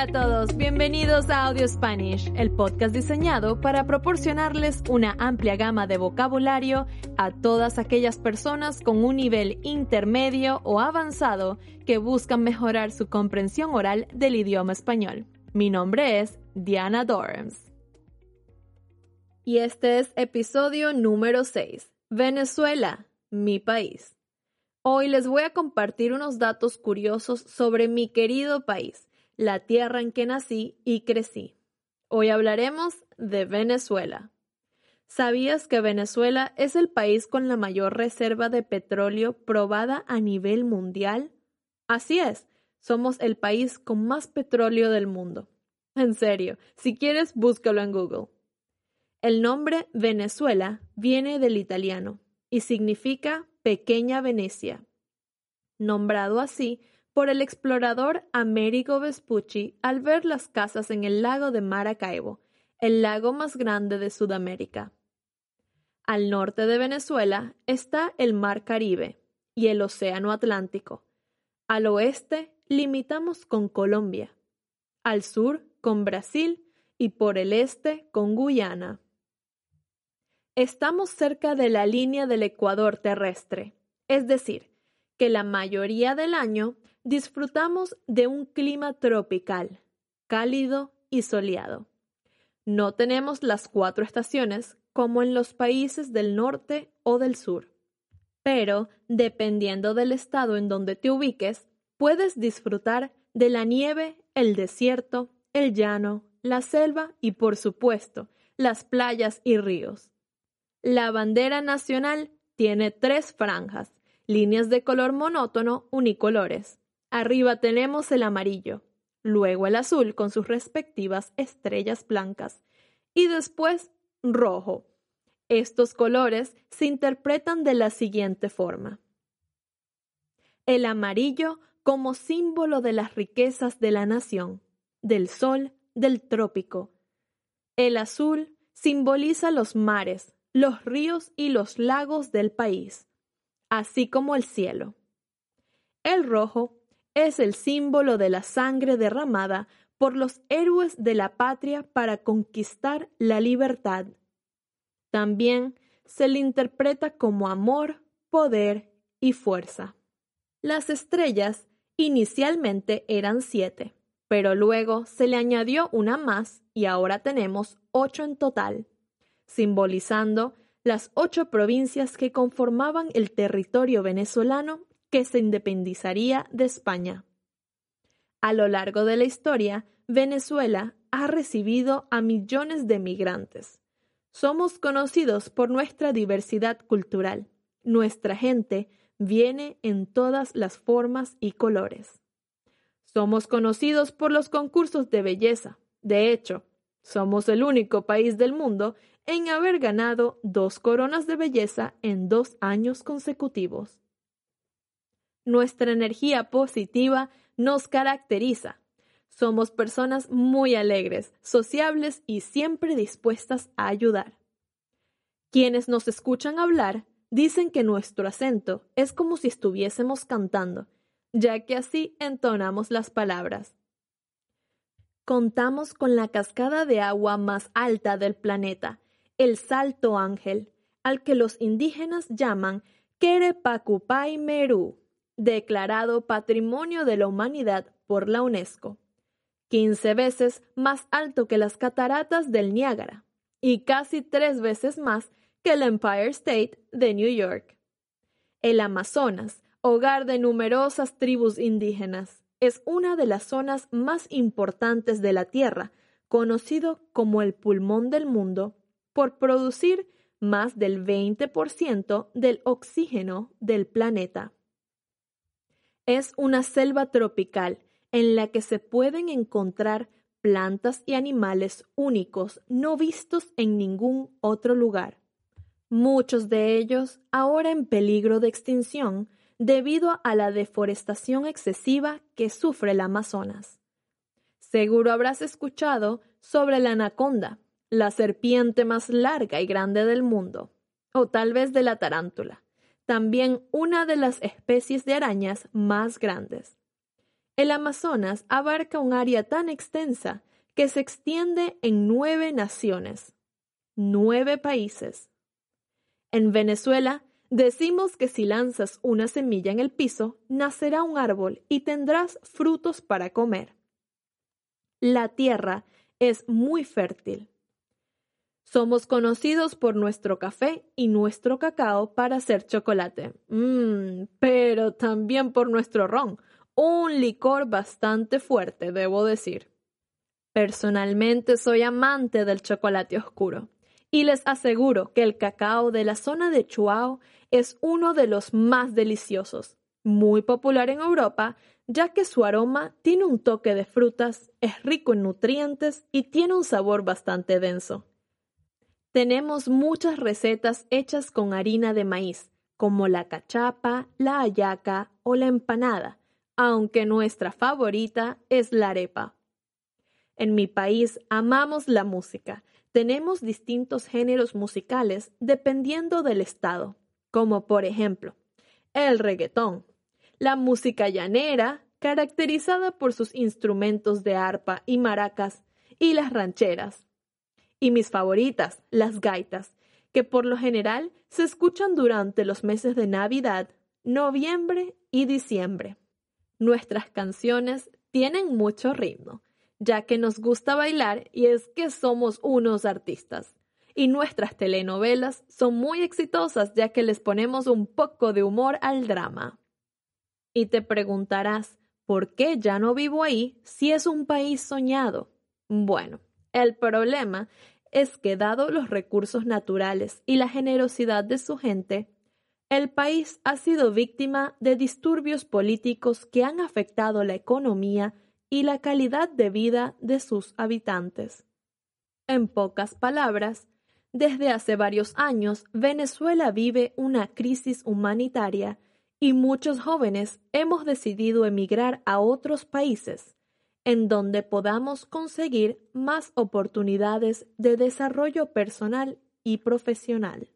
Hola a todos, bienvenidos a Audio Spanish, el podcast diseñado para proporcionarles una amplia gama de vocabulario a todas aquellas personas con un nivel intermedio o avanzado que buscan mejorar su comprensión oral del idioma español. Mi nombre es Diana Dorms. Y este es episodio número 6, Venezuela, mi país. Hoy les voy a compartir unos datos curiosos sobre mi querido país la tierra en que nací y crecí. Hoy hablaremos de Venezuela. ¿Sabías que Venezuela es el país con la mayor reserva de petróleo probada a nivel mundial? Así es, somos el país con más petróleo del mundo. En serio, si quieres, búscalo en Google. El nombre Venezuela viene del italiano y significa pequeña Venecia, nombrado así por el explorador Amerigo Vespucci al ver las casas en el lago de Maracaibo, el lago más grande de Sudamérica. Al norte de Venezuela está el Mar Caribe y el Océano Atlántico. Al oeste limitamos con Colombia, al sur con Brasil y por el este con Guyana. Estamos cerca de la línea del ecuador terrestre, es decir, que la mayoría del año disfrutamos de un clima tropical, cálido y soleado. No tenemos las cuatro estaciones como en los países del norte o del sur. Pero, dependiendo del estado en donde te ubiques, puedes disfrutar de la nieve, el desierto, el llano, la selva y, por supuesto, las playas y ríos. La bandera nacional tiene tres franjas, líneas de color monótono unicolores. Arriba tenemos el amarillo, luego el azul con sus respectivas estrellas blancas y después rojo. Estos colores se interpretan de la siguiente forma. El amarillo como símbolo de las riquezas de la nación, del sol, del trópico. El azul simboliza los mares, los ríos y los lagos del país, así como el cielo. El rojo es el símbolo de la sangre derramada por los héroes de la patria para conquistar la libertad. También se le interpreta como amor, poder y fuerza. Las estrellas inicialmente eran siete, pero luego se le añadió una más y ahora tenemos ocho en total, simbolizando las ocho provincias que conformaban el territorio venezolano que se independizaría de España. A lo largo de la historia, Venezuela ha recibido a millones de migrantes. Somos conocidos por nuestra diversidad cultural. Nuestra gente viene en todas las formas y colores. Somos conocidos por los concursos de belleza. De hecho, somos el único país del mundo en haber ganado dos coronas de belleza en dos años consecutivos. Nuestra energía positiva nos caracteriza. Somos personas muy alegres, sociables y siempre dispuestas a ayudar. Quienes nos escuchan hablar dicen que nuestro acento es como si estuviésemos cantando, ya que así entonamos las palabras. Contamos con la cascada de agua más alta del planeta, el Salto Ángel, al que los indígenas llaman Querepacupay Meru declarado Patrimonio de la Humanidad por la UNESCO, 15 veces más alto que las cataratas del Niágara y casi tres veces más que el Empire State de New York. El Amazonas, hogar de numerosas tribus indígenas, es una de las zonas más importantes de la Tierra, conocido como el pulmón del mundo, por producir más del 20% del oxígeno del planeta es una selva tropical en la que se pueden encontrar plantas y animales únicos no vistos en ningún otro lugar. Muchos de ellos ahora en peligro de extinción debido a la deforestación excesiva que sufre el Amazonas. Seguro habrás escuchado sobre la anaconda, la serpiente más larga y grande del mundo, o tal vez de la tarántula también una de las especies de arañas más grandes. El Amazonas abarca un área tan extensa que se extiende en nueve naciones, nueve países. En Venezuela decimos que si lanzas una semilla en el piso, nacerá un árbol y tendrás frutos para comer. La tierra es muy fértil. Somos conocidos por nuestro café y nuestro cacao para hacer chocolate. Mmm, pero también por nuestro ron, un licor bastante fuerte, debo decir. Personalmente soy amante del chocolate oscuro y les aseguro que el cacao de la zona de Chuao es uno de los más deliciosos, muy popular en Europa, ya que su aroma tiene un toque de frutas, es rico en nutrientes y tiene un sabor bastante denso. Tenemos muchas recetas hechas con harina de maíz, como la cachapa, la ayaca o la empanada, aunque nuestra favorita es la arepa. En mi país amamos la música. Tenemos distintos géneros musicales dependiendo del estado, como por ejemplo el reggaetón, la música llanera, caracterizada por sus instrumentos de arpa y maracas, y las rancheras. Y mis favoritas, las gaitas, que por lo general se escuchan durante los meses de Navidad, noviembre y diciembre. Nuestras canciones tienen mucho ritmo ya que nos gusta bailar y es que somos unos artistas. Y nuestras telenovelas son muy exitosas ya que les ponemos un poco de humor al drama. Y te preguntarás, ¿por qué ya no vivo ahí si es un país soñado? Bueno, el problema es que dado los recursos naturales y la generosidad de su gente, el país ha sido víctima de disturbios políticos que han afectado la economía y la calidad de vida de sus habitantes. En pocas palabras, desde hace varios años Venezuela vive una crisis humanitaria y muchos jóvenes hemos decidido emigrar a otros países en donde podamos conseguir más oportunidades de desarrollo personal y profesional.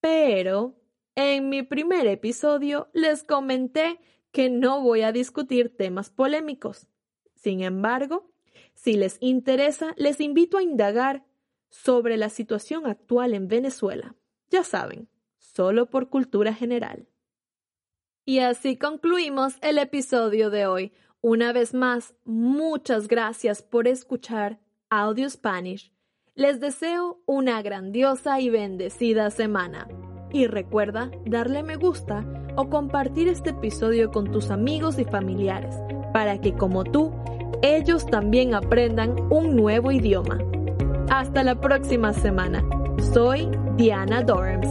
Pero, en mi primer episodio les comenté que no voy a discutir temas polémicos. Sin embargo, si les interesa, les invito a indagar sobre la situación actual en Venezuela. Ya saben, solo por cultura general. Y así concluimos el episodio de hoy. Una vez más, muchas gracias por escuchar Audio Spanish. Les deseo una grandiosa y bendecida semana. Y recuerda darle me gusta o compartir este episodio con tus amigos y familiares para que como tú, ellos también aprendan un nuevo idioma. Hasta la próxima semana. Soy Diana Dorms.